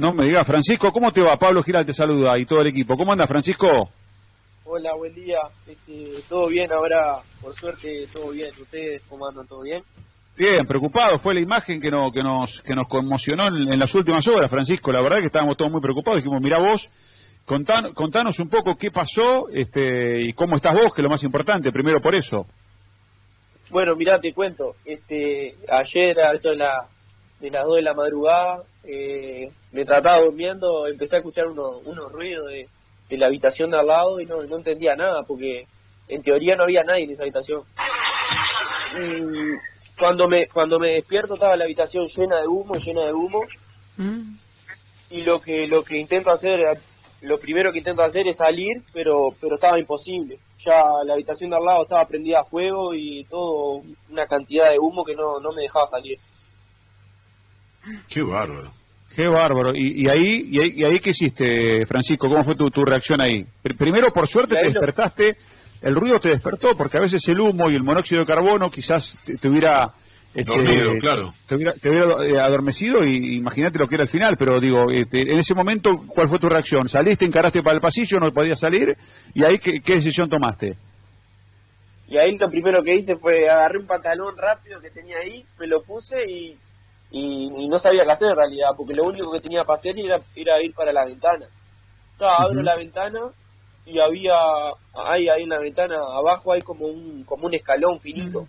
No me digas, Francisco, ¿cómo te va? Pablo Giral te saluda y todo el equipo. ¿Cómo anda, Francisco? Hola, buen día. Este, todo bien ahora, por suerte, todo bien. ¿Ustedes cómo andan? ¿Todo bien? Bien, preocupado. Fue la imagen que, no, que, nos, que nos conmocionó en, las últimas horas, Francisco. La verdad que estábamos todos muy preocupados. Dijimos, mira vos, contanos un poco qué pasó este, y cómo estás vos, que es lo más importante, primero por eso. Bueno, mira, te cuento. Este, ayer, a eso de, la, de las 2 de la madrugada, eh, me trataba durmiendo, empecé a escuchar unos, unos ruidos de de la habitación de al lado y no, no entendía nada porque en teoría no había nadie en esa habitación. Y cuando me, cuando me despierto estaba la habitación llena de humo, llena de humo. Mm. Y lo que, lo que intento hacer, lo primero que intento hacer es salir, pero, pero estaba imposible. Ya la habitación de al lado estaba prendida a fuego y todo, una cantidad de humo que no, no me dejaba salir. Qué bárbaro. Qué bárbaro. ¿Y, ahí, y, ahí, qué hiciste, Francisco? ¿Cómo fue tu, reacción ahí? Primero, por suerte, te despertaste, el ruido te despertó, porque a veces el humo y el monóxido de carbono quizás te, hubiera... Este, Dormido, claro. Te hubiera, eh, adormecido y imagínate lo que era el final, pero digo, este, en ese momento, ¿cuál fue tu reacción? ¿Saliste, encaraste para el pasillo, no podías salir? ¿Y ahí qué, qué decisión tomaste? Y ahí lo primero que hice fue agarré un pantalón rápido que tenía ahí, me lo puse y y, no sabía qué hacer en realidad, porque lo único que tenía para hacer era, ir para la ventana. Estaba, abro la ventana y había, ahí, ahí en la ventana abajo hay como un, como un escalón finito.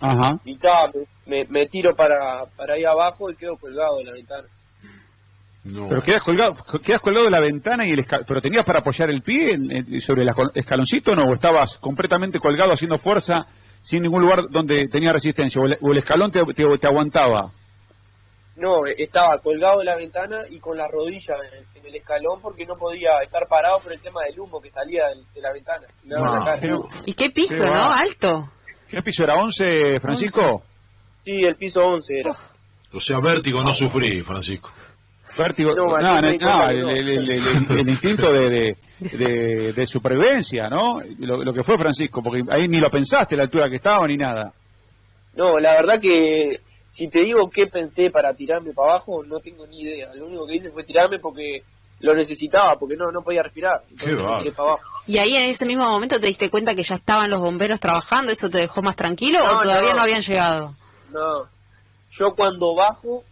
Ajá. Y estaba, me, me, tiro para, para ahí abajo y quedo colgado de la ventana. No. Pero quedas colgado, quedas colgado de la ventana y el pero tenías para apoyar el pie sobre el escaloncito no o estabas completamente colgado haciendo fuerza sin ningún lugar donde tenía resistencia o el, escalón te, te aguantaba. No, estaba colgado de la ventana y con la rodilla en el, escalón porque no podía estar parado por el tema del humo que salía de, la ventana. ¿Y qué piso, no? Alto. ¿Qué piso era? ¿11, Francisco? Sí, el piso 11 era. O sea, vértigo no sufrí, Francisco. Vértigo, no, no, el, instinto de, de, supervivencia, ¿no? Lo, lo, que fue Francisco, porque ahí ni lo pensaste, la altura que estaba, ni nada. No, la verdad que si te digo qué pensé para tirarme para abajo, no tengo ni idea. Lo único que hice fue tirarme porque lo necesitaba, porque no, no podía respirar. ¿Y ahí en ese mismo momento te diste cuenta que ya estaban los bomberos trabajando? ¿Eso te dejó más tranquilo o todavía no. habían llegado? No, yo cuando bajo,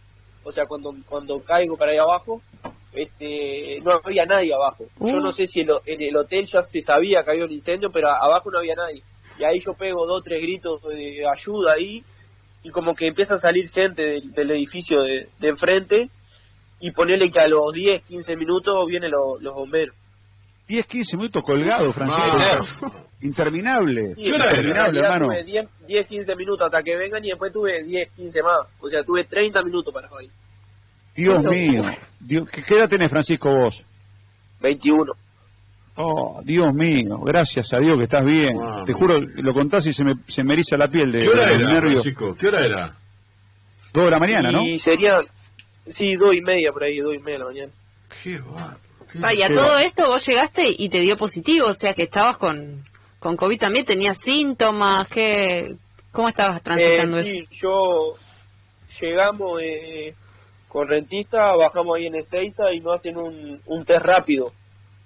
o sea, cuando, cuando caigo para ahí abajo, este, no había nadie abajo. Yo uh. no sé si en el hotel ya se sabía que había un incendio, pero abajo no había nadie. Y ahí yo pego dos, tres gritos de ayuda ahí y como que empieza a salir gente del, edificio de, enfrente y ponerle que a los 10, 15 minutos vienen los bomberos. 10, 15 minutos colgado, Francisco. Interminable. Interminable, hermano. Tuve 10, 15 minutos hasta que vengan y después tuve 10, 15 más. O sea, tuve 30 minutos para hoy. Dios mío. ¿Qué edad tenés, Francisco, vos? 21. Oh, Dios mío, gracias a Dios que estás bien. Te juro, lo contás y se me, se me eriza la piel de, ¿Qué hora era, ¿Qué hora era? Dos de la mañana, ¿no? Y sería, sí, dos y media por ahí, dos y media de la mañana. Qué Vaya, todo esto vos llegaste y te dio positivo, o sea que estabas con, con COVID también, tenías síntomas, ¿qué, ¿cómo estabas transitando eh, sí, yo llegamos eh, con rentista, bajamos ahí en Ezeiza y nos hacen un, un test rápido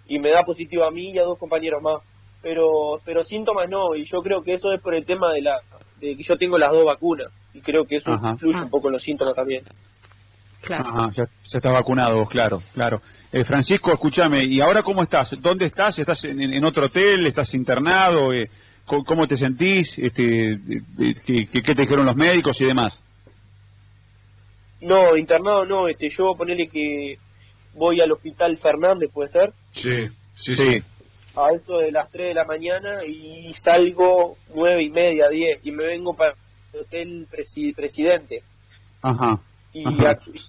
y me da positivo a mí y a dos compañeros más. Pero, pero síntomas no, y yo creo que eso es por el tema de la de que yo tengo las dos vacunas y creo que eso influye un poco en los síntomas también. Claro. ya, está vacunado claro, claro. Eh, Francisco, escúchame, ¿y ahora cómo estás? ¿Dónde estás? ¿Estás en, otro hotel? ¿Estás internado? Eh, ¿cómo, te sentís? Este, ¿qué, ¿Qué te dijeron los médicos y demás? No, internado no, este, yo ponerle que voy al hospital Fernández, ¿puede ser? Sí, sí, sí. A eso de las 3 de la mañana y salgo nueve y media, 10 y me vengo para el hotel Presidente. Ajá. Y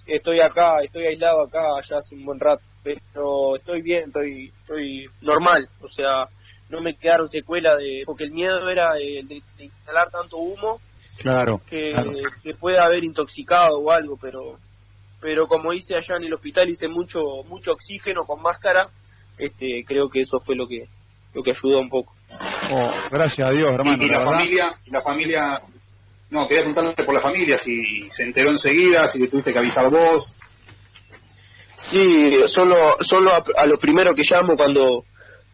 estoy acá, estoy aislado acá ya hace un buen rato, pero estoy bien, estoy, estoy normal, o sea, no me quedaron secuelas de, porque el miedo era de, instalar tanto humo claro, que, que puede haber intoxicado o algo, pero pero como hice allá en el hospital hice mucho mucho oxígeno con máscara este creo que eso fue lo que lo que ayudó un poco oh, gracias a Dios hermano y, la, familia la familia no quería preguntarle por la familia si se enteró enseguida si le tuviste que avisar vos Sí, solo, solo a, a lo primero que llamo cuando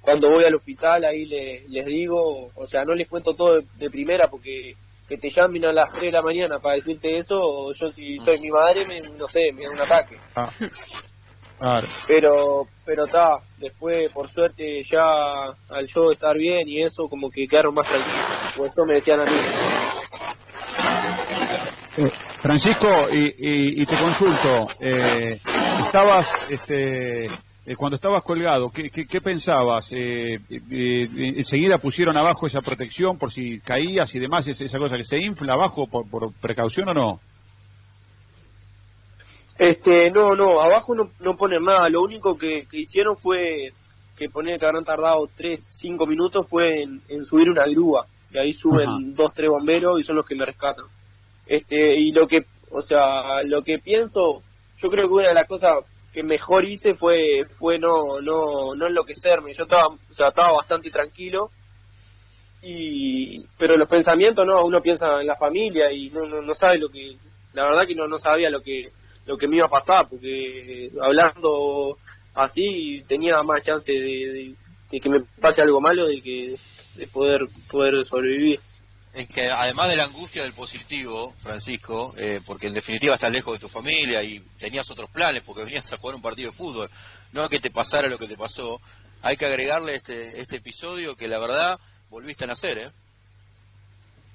cuando voy al hospital ahí les digo, o sea, no les cuento todo de, primera porque que te llamen a las 3 de la mañana para decirte eso, o yo si soy mi madre, me, no sé, me da un ataque. Ah. Pero, pero está, después por suerte ya al yo estar bien y eso, como que quedaron más tranquilos, o eso me decían a mí. Eh, Francisco, y, y, te consulto, eh, estabas, este, eh, cuando estabas colgado, ¿qué, qué, pensabas? Eh, eh, ¿Enseguida pusieron abajo esa protección por si caías y demás, esa cosa que se infla abajo por, por precaución o no? Este, no, no, abajo no, no ponen nada, lo único que, hicieron fue que poner que habrán tardado 3, 5 minutos fue en, subir una grúa, y ahí suben dos, tres bomberos y son los que me rescatan. Este, y lo que, o sea, lo que pienso, yo creo que una de las cosas que mejor hice fue fue no no no enloquecerme. Yo estaba o sea, estaba bastante tranquilo. Y pero los pensamientos no uno piensa en la familia y no, no, sabe lo que la verdad que no no sabía lo que lo que me iba a pasar porque hablando así tenía más chance de, de que me pase algo malo de que de poder poder sobrevivir es que además de la angustia del positivo, Francisco, eh, porque en definitiva estás lejos de tu familia y tenías otros planes porque venías a jugar un partido de fútbol, no que te pasara lo que te pasó, hay que agregarle este, este episodio que la verdad volviste a nacer, ¿eh?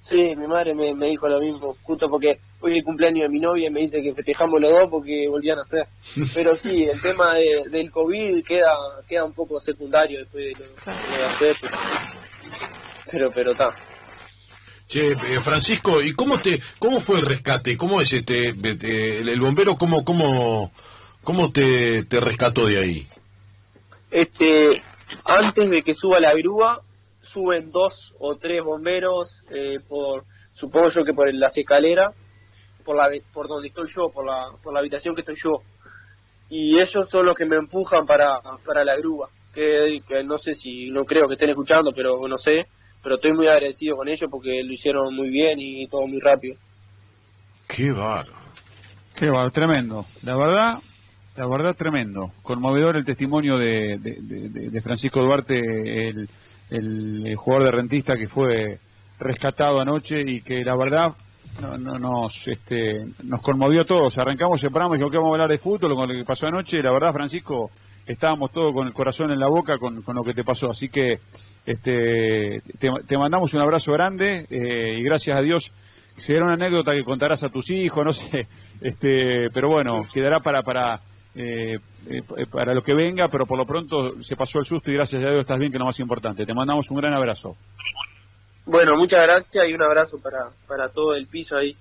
Sí, mi madre me, dijo lo mismo, justo porque hoy es el cumpleaños de mi novia y me dice que festejamos los dos porque volvían a nacer. Pero sí, el tema del COVID queda queda un poco secundario después de lo, de hacer, pero pero está. Che, eh, Francisco, ¿y cómo te, cómo fue el rescate? ¿Cómo es este, el, bombero, cómo, cómo, cómo te, te rescató de ahí? Este, antes de que suba la grúa, suben dos o tres bomberos eh, por, supongo yo que por las escaleras, por la, por donde estoy yo, por la, por la habitación que estoy yo. Y ellos son los que me empujan para, para la grúa. Que, que no sé si, no creo que estén escuchando, pero no sé pero estoy muy agradecido con ellos porque lo hicieron muy bien y todo muy rápido. Qué bárbaro. Qué bárbaro, tremendo. La verdad, la verdad tremendo. Conmovedor el testimonio de, de, Francisco Duarte, el, el, jugador de rentista que fue rescatado anoche y que la verdad no, no, nos, este, nos conmovió a todos. Arrancamos, separamos y dijimos que vamos a hablar de fútbol con lo que pasó anoche. La verdad, Francisco, estábamos todos con el corazón en la boca con, con lo que te pasó. Así que este, te, mandamos un abrazo grande eh, y gracias a Dios será una anécdota que contarás a tus hijos, no sé, este, pero bueno, quedará para para eh, eh, para lo que venga, pero por lo pronto se pasó el susto y gracias a Dios estás bien, que es lo más importante. Te mandamos un gran abrazo. Bueno, muchas gracias y un abrazo para, para todo el piso ahí.